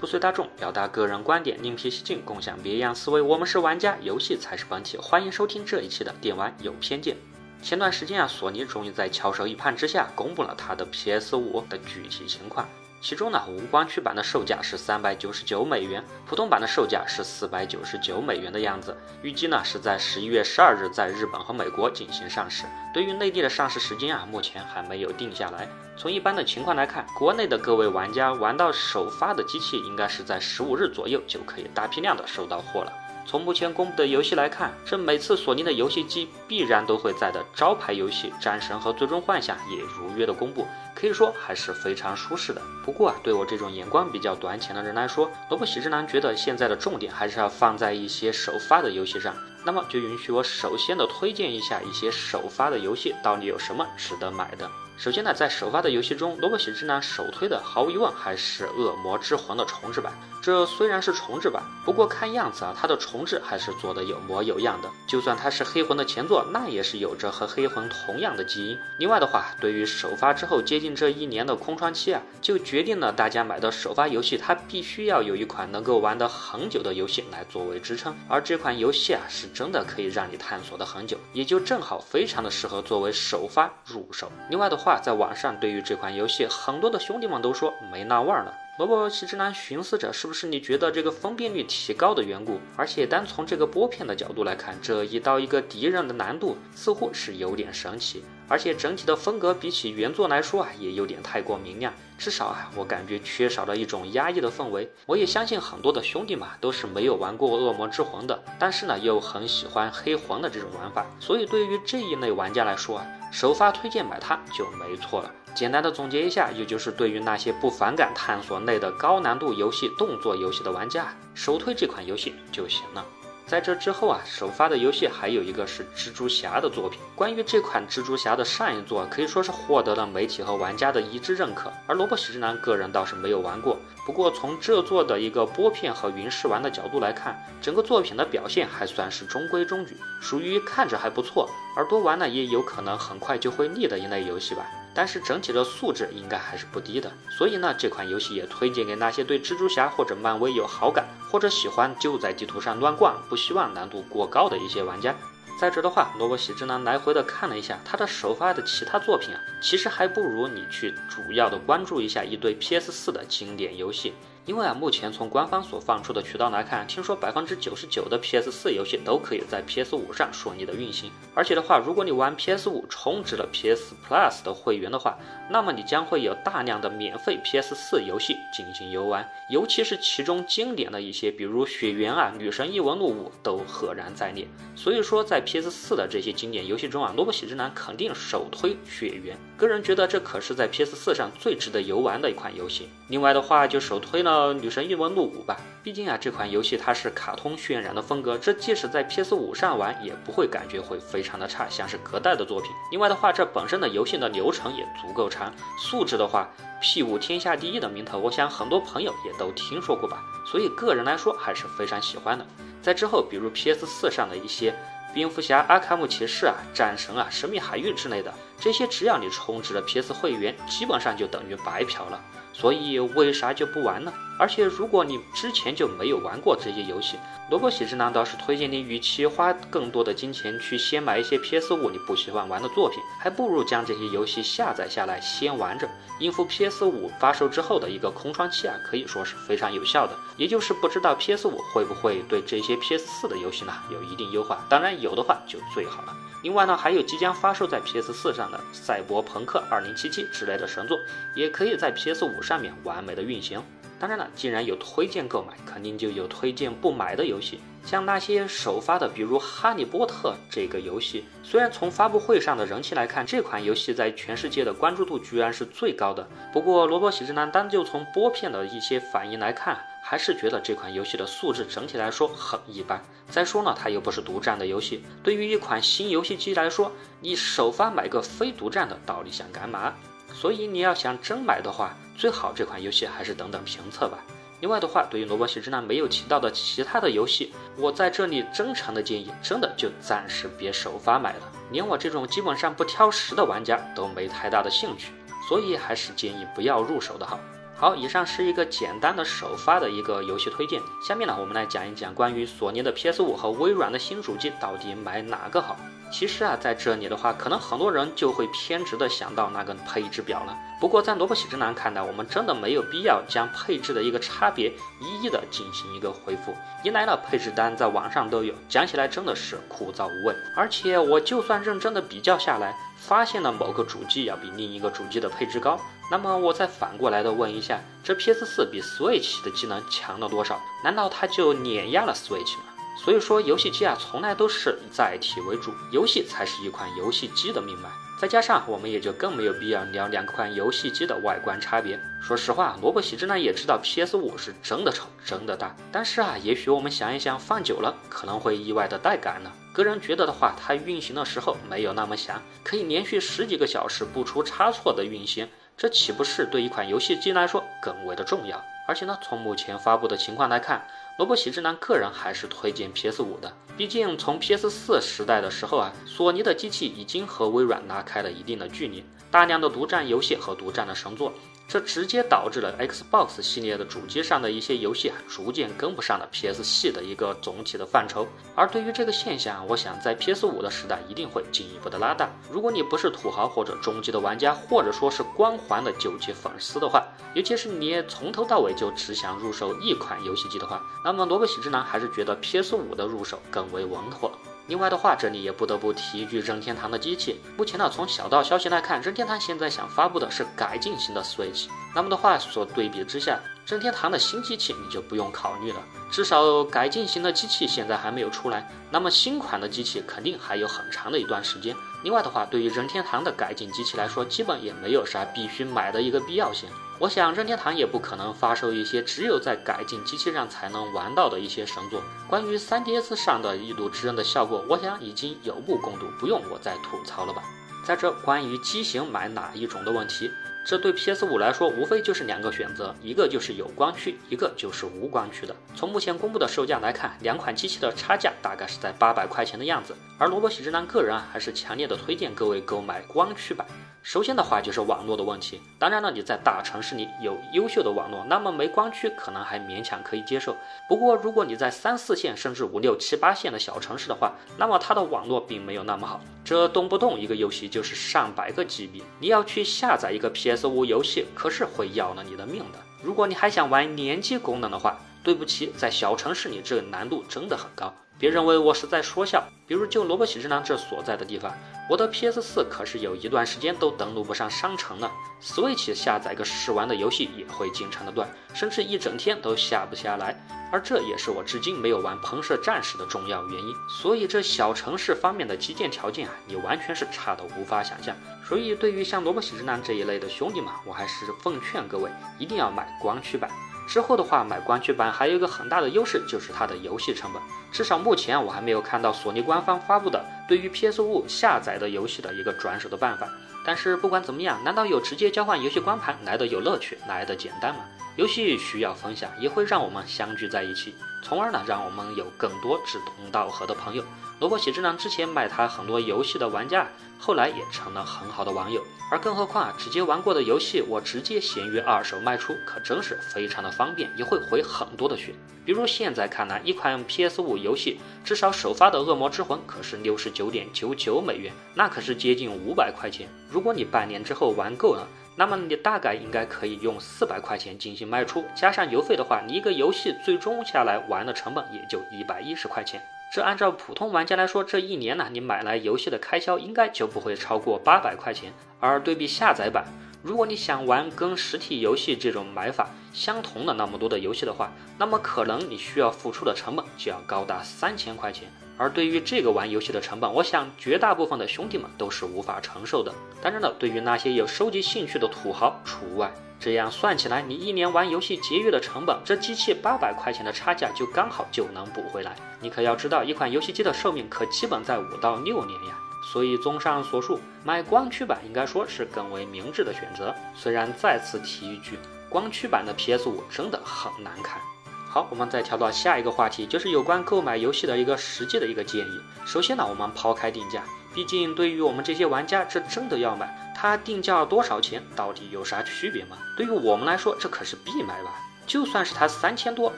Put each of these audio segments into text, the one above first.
不随大众，表达个人观点，另辟蹊径，共享别样思维。我们是玩家，游戏才是本体。欢迎收听这一期的电玩有偏见。前段时间啊，索尼终于在翘首以盼之下，公布了它的 PS 五的具体情况。其中呢，无光驱版的售价是三百九十九美元，普通版的售价是四百九十九美元的样子。预计呢是在十一月十二日在日本和美国进行上市。对于内地的上市时间啊，目前还没有定下来。从一般的情况来看，国内的各位玩家玩到首发的机器，应该是在十五日左右就可以大批量的收到货了。从目前公布的游戏来看，这每次索尼的游戏机必然都会在的招牌游戏《战神》和《最终幻想》也如约的公布，可以说还是非常舒适的。不过啊，对我这种眼光比较短浅的人来说，萝卜喜之男觉得现在的重点还是要放在一些首发的游戏上。那么就允许我首先的推荐一下一些首发的游戏到底有什么值得买的。首先呢，在首发的游戏中，萝卜喜之男首推的毫无疑问还是《恶魔之魂》的重置版。这虽然是重置版，不过看样子啊，它的重置还是做的有模有样的。就算它是黑魂的前作，那也是有着和黑魂同样的基因。另外的话，对于首发之后接近这一年的空窗期啊，就决定了大家买的首发游戏，它必须要有一款能够玩得很久的游戏来作为支撑。而这款游戏啊，是真的可以让你探索的很久，也就正好非常的适合作为首发入手。另外的话，在网上对于这款游戏，很多的兄弟们都说没那味儿了。萝卜喜之男寻思着，是不是你觉得这个分辨率提高的缘故？而且单从这个拨片的角度来看，这一刀一个敌人的难度似乎是有点神奇。而且整体的风格比起原作来说啊，也有点太过明亮，至少啊，我感觉缺少了一种压抑的氛围。我也相信很多的兄弟嘛，都是没有玩过《恶魔之魂》的，但是呢，又很喜欢黑魂的这种玩法。所以对于这一类玩家来说啊，首发推荐买它就没错了。简单的总结一下，也就是对于那些不反感探索类的高难度游戏、动作游戏的玩家，首推这款游戏就行了。在这之后啊，首发的游戏还有一个是蜘蛛侠的作品。关于这款蜘蛛侠的上一作，可以说是获得了媒体和玩家的一致认可。而萝卜喜之男个人倒是没有玩过，不过从这作的一个拨片和云试玩的角度来看，整个作品的表现还算是中规中矩，属于看着还不错，而多玩呢也有可能很快就会腻的一类游戏吧。但是整体的素质应该还是不低的，所以呢，这款游戏也推荐给那些对蜘蛛侠或者漫威有好感，或者喜欢就在地图上乱逛，不希望难度过高的一些玩家。再者的话，萝卜喜之男来回的看了一下他的首发的其他作品啊，其实还不如你去主要的关注一下一堆 PS 四的经典游戏。因为啊，目前从官方所放出的渠道来看，听说百分之九十九的 PS 四游戏都可以在 PS 五上顺利的运行。而且的话，如果你玩 PS 五充值了 PS Plus 的会员的话，那么你将会有大量的免费 PS 四游戏进行游玩，尤其是其中经典的一些，比如《雪原》啊、《女神异闻录五》都赫然在列。所以说，在 PS 四的这些经典游戏中啊，萝卜喜之男肯定首推《雪原》。个人觉得这可是在 PS 四上最值得游玩的一款游戏。另外的话，就首推了。呃，女神异闻录五吧，毕竟啊，这款游戏它是卡通渲染的风格，这即使在 PS 五上玩，也不会感觉会非常的差，像是隔代的作品。另外的话，这本身的游戏的流程也足够长，素质的话，P 五天下第一的名头，我想很多朋友也都听说过吧。所以个人来说还是非常喜欢的。在之后，比如 PS 四上的一些蝙蝠侠、阿卡姆骑士啊、战神啊、神秘海域之类的，这些只要你充值了 PS 会员，基本上就等于白嫖了。所以为啥就不玩呢？而且如果你之前就没有玩过这些游戏，萝卜喜之男倒是推荐你，与其花更多的金钱去先买一些 PS 五你不喜欢玩的作品，还不如将这些游戏下载下来先玩着，应付 PS 五发售之后的一个空窗期啊，可以说是非常有效的。也就是不知道 PS 五会不会对这些 PS 四的游戏呢有一定优化，当然有的话就最好了。另外呢，还有即将发售在 PS 四上的《赛博朋克2077》之类的神作，也可以在 PS5 上面完美的运行。当然了，既然有推荐购买，肯定就有推荐不买的游戏。像那些首发的，比如《哈利波特》这个游戏，虽然从发布会上的人气来看，这款游戏在全世界的关注度居然是最高的。不过，萝卜喜之男单就从播片的一些反应来看，还是觉得这款游戏的素质整体来说很一般。再说呢，它又不是独占的游戏，对于一款新游戏机来说，你首发买个非独占的，到底想干嘛？所以你要想真买的话，最好这款游戏还是等等评测吧。另外的话，对于萝卜喜之男没有提到的其他的游戏，我在这里真诚的建议，真的就暂时别首发买了。连我这种基本上不挑食的玩家都没太大的兴趣，所以还是建议不要入手的好。好，以上是一个简单的首发的一个游戏推荐。下面呢，我们来讲一讲关于索尼的 PS 五和微软的新主机到底买哪个好。其实啊，在这里的话，可能很多人就会偏执的想到那个配置表了。不过在萝卜喜之男看来，我们真的没有必要将配置的一个差别一一的进行一个回复。一来呢，配置单在网上都有，讲起来真的是枯燥无味。而且我就算认真的比较下来，发现了某个主机要比另一个主机的配置高，那么我再反过来的问一下，这 PS 四比 Switch 的机能强了多少？难道它就碾压了 Switch 吗？所以说，游戏机啊，从来都是载体为主，游戏才是一款游戏机的命脉。再加上，我们也就更没有必要聊两款游戏机的外观差别。说实话，萝卜喜之呢也知道 PS 五是真的丑，真的大。但是啊，也许我们想一想，放久了可能会意外的带感呢。个人觉得的话，它运行的时候没有那么响，可以连续十几个小时不出差错的运行，这岂不是对一款游戏机来说更为的重要？而且呢，从目前发布的情况来看，萝卜喜之男个人还是推荐 PS 五的。毕竟从 PS 四时代的时候啊，索尼的机器已经和微软拉开了一定的距离，大量的独占游戏和独占的神作。这直接导致了 Xbox 系列的主机上的一些游戏啊，逐渐跟不上了 PS 系的一个总体的范畴。而对于这个现象，我想在 PS 五的时代一定会进一步的拉大。如果你不是土豪或者中级的玩家，或者说是光环的九级粉丝的话，尤其是你从头到尾就只想入手一款游戏机的话，那那么萝卜喜之男还是觉得 PS 五的入手更为稳妥。另外的话，这里也不得不提一句任天堂的机器。目前呢，从小道消息来看，任天堂现在想发布的是改进型的 Switch。那么的话，所对比之下，任天堂的新机器你就不用考虑了，至少改进型的机器现在还没有出来。那么新款的机器肯定还有很长的一段时间。另外的话，对于任天堂的改进机器来说，基本也没有啥必须买的一个必要性。我想任天堂也不可能发售一些只有在改进机器上才能玩到的一些神作。关于 3DS 上的异度之刃的效果，我想已经有目共睹，不用我再吐槽了吧。在这关于机型买哪一种的问题。这对 PS 五来说，无非就是两个选择，一个就是有光驱，一个就是无光驱的。从目前公布的售价来看，两款机器的差价大概是在八百块钱的样子。而萝卜喜之男个人啊，还是强烈的推荐各位购买光驱版。首先的话就是网络的问题，当然了，你在大城市里有优秀的网络，那么没光驱可能还勉强可以接受。不过如果你在三四线甚至五六七八线的小城市的话，那么它的网络并没有那么好，这动不动一个游戏就是上百个 GB，你要去下载一个 PS 五游戏，可是会要了你的命的。如果你还想玩联机功能的话，对不起，在小城市里这个难度真的很高。别认为我是在说笑，比如就萝卜喜之男这所在的地方，我的 PS 四可是有一段时间都登录不上商城了，Switch 下载个试玩的游戏也会经常的断，甚至一整天都下不下来，而这也是我至今没有玩喷射战士的重要原因。所以这小城市方面的基建条件啊，你完全是差的无法想象。所以对于像萝卜喜之男这一类的兄弟们，我还是奉劝各位一定要买光驱版。之后的话，买光驱版还有一个很大的优势，就是它的游戏成本。至少目前我还没有看到索尼官方发布的对于 PS 五下载的游戏的一个转手的办法。但是不管怎么样，难道有直接交换游戏光盘来的有乐趣，来的简单吗？游戏需要分享，也会让我们相聚在一起，从而呢，让我们有更多志同道合的朋友。萝卜喜之郎之前卖他很多游戏的玩家，后来也成了很好的网友。而更何况啊，直接玩过的游戏，我直接闲鱼二手卖出，可真是非常的方便，也会回很多的血。比如现在看来，一款 PS 五游戏，至少首发的《恶魔之魂》可是六十九点九九美元，那可是接近五百块钱。如果你半年之后玩够了，那么你大概应该可以用四百块钱进行卖出，加上邮费的话，你一个游戏最终下来玩的成本也就一百一十块钱。这按照普通玩家来说，这一年呢，你买来游戏的开销应该就不会超过八百块钱。而对比下载版，如果你想玩跟实体游戏这种买法相同的那么多的游戏的话，那么可能你需要付出的成本就要高达三千块钱。而对于这个玩游戏的成本，我想绝大部分的兄弟们都是无法承受的。当然了，对于那些有收集兴趣的土豪除外。这样算起来，你一年玩游戏节约的成本，这机器八百块钱的差价就刚好就能补回来。你可要知道，一款游戏机的寿命可基本在五到六年呀。所以，综上所述，买光驱版应该说是更为明智的选择。虽然再次提一句，光驱版的 PS 五真的很难看。好，我们再跳到下一个话题，就是有关购买游戏的一个实际的一个建议。首先呢，我们抛开定价，毕竟对于我们这些玩家，这真的要买。它定价多少钱，到底有啥区别吗？对于我们来说，这可是必买吧。就算是它三千多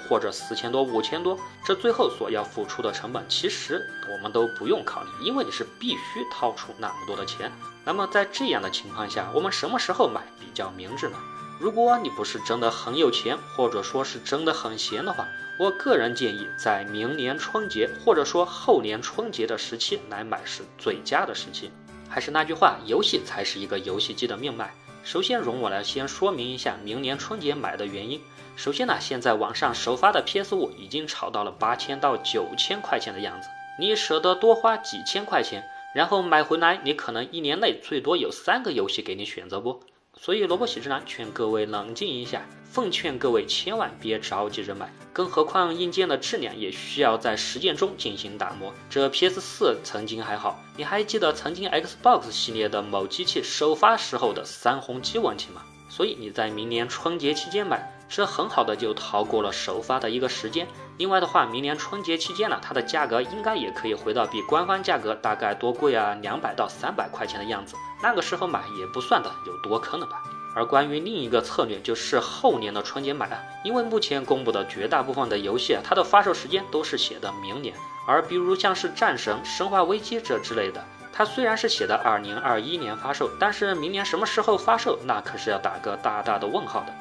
或者四千多、五千多，这最后所要付出的成本，其实我们都不用考虑，因为你是必须掏出那么多的钱。那么在这样的情况下，我们什么时候买比较明智呢？如果你不是真的很有钱，或者说是真的很闲的话，我个人建议在明年春节或者说后年春节的时期来买是最佳的时期。还是那句话，游戏才是一个游戏机的命脉。首先，容我来先说明一下明年春节买的原因。首先呢，现在网上首发的 PS 五已经炒到了八千到九千块钱的样子，你舍得多花几千块钱，然后买回来，你可能一年内最多有三个游戏给你选择不？所以萝卜喜之郎劝各位冷静一下，奉劝各位千万别着急着买，更何况硬件的质量也需要在实践中进行打磨。这 PS 四曾经还好，你还记得曾经 Xbox 系列的某机器首发时候的三红机问题吗？所以你在明年春节期间买，是很好的就逃过了首发的一个时间。另外的话，明年春节期间呢，它的价格应该也可以回到比官方价格大概多贵啊，两百到三百块钱的样子。那个时候买也不算的有多坑了吧。而关于另一个策略，就是后年的春节买啊，因为目前公布的绝大部分的游戏啊，它的发售时间都是写的明年。而比如像是战神、生化危机这之类的，它虽然是写的二零二一年发售，但是明年什么时候发售，那可是要打个大大的问号的。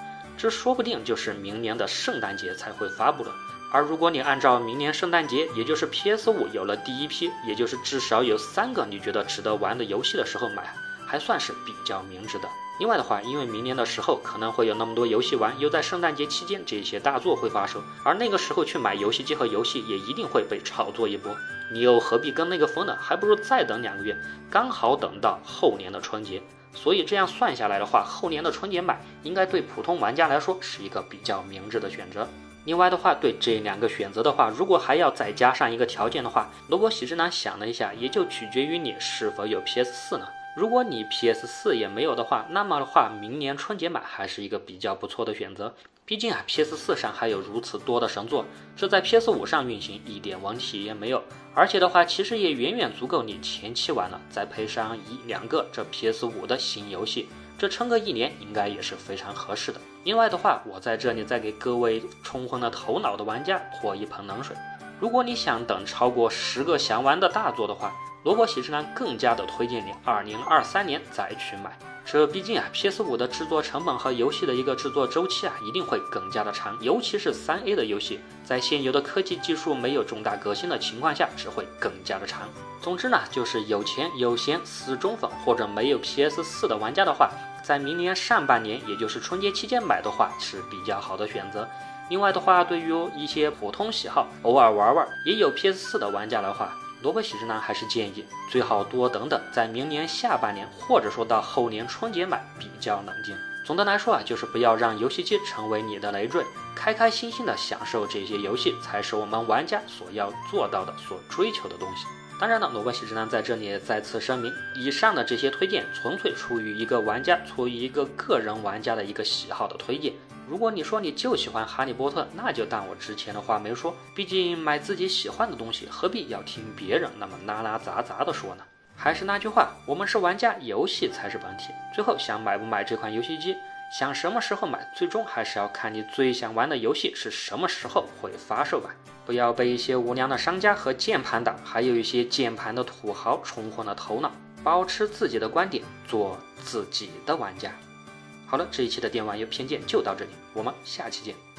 这说不定就是明年的圣诞节才会发布的。而如果你按照明年圣诞节，也就是 PS 五有了第一批，也就是至少有三个你觉得值得玩的游戏的时候买，还算是比较明智的。另外的话，因为明年的时候可能会有那么多游戏玩，又在圣诞节期间这些大作会发售，而那个时候去买游戏机和游戏也一定会被炒作一波，你又何必跟那个疯呢？还不如再等两个月，刚好等到后年的春节。所以这样算下来的话，后年的春节买应该对普通玩家来说是一个比较明智的选择。另外的话，对这两个选择的话，如果还要再加上一个条件的话，萝卜喜之郎想了一下，也就取决于你是否有 PS 四呢。如果你 PS 四也没有的话，那么的话，明年春节买还是一个比较不错的选择。毕竟啊，PS 四上还有如此多的神作，这在 PS 五上运行一点问题也没有。而且的话，其实也远远足够你前期玩了，再配上一两个这 PS 五的新游戏，这撑个一年应该也是非常合适的。另外的话，我在这里再给各位冲昏了头脑的玩家泼一盆冷水：如果你想等超过十个想玩的大作的话，萝卜喜之郎更加的推荐你二零二三年再去买。这毕竟啊，PS 五的制作成本和游戏的一个制作周期啊，一定会更加的长，尤其是三 A 的游戏，在现有的科技技术没有重大革新的情况下，只会更加的长。总之呢，就是有钱有闲死忠粉或者没有 PS 四的玩家的话，在明年上半年，也就是春节期间买的话是比较好的选择。另外的话，对于一些普通喜好，偶尔玩玩也有 PS 四的玩家的话。萝卜喜之郎还是建议最好多等等，在明年下半年或者说到后年春节买比较冷静。总的来说啊，就是不要让游戏机成为你的累赘，开开心心的享受这些游戏才是我们玩家所要做到的、所追求的东西。当然了，萝卜喜之郎在这里再次声明，以上的这些推荐纯粹出于一个玩家、出于一个个人玩家的一个喜好的推荐。如果你说你就喜欢哈利波特，那就当我之前的话没说。毕竟买自己喜欢的东西，何必要听别人那么拉拉杂杂的说呢？还是那句话，我们是玩家，游戏才是本体。最后想买不买这款游戏机，想什么时候买，最终还是要看你最想玩的游戏是什么时候会发售吧。不要被一些无良的商家和键盘党，还有一些键盘的土豪冲昏了头脑。保持自己的观点，做自己的玩家。好了，这一期的电玩游偏见就到这里，我们下期见。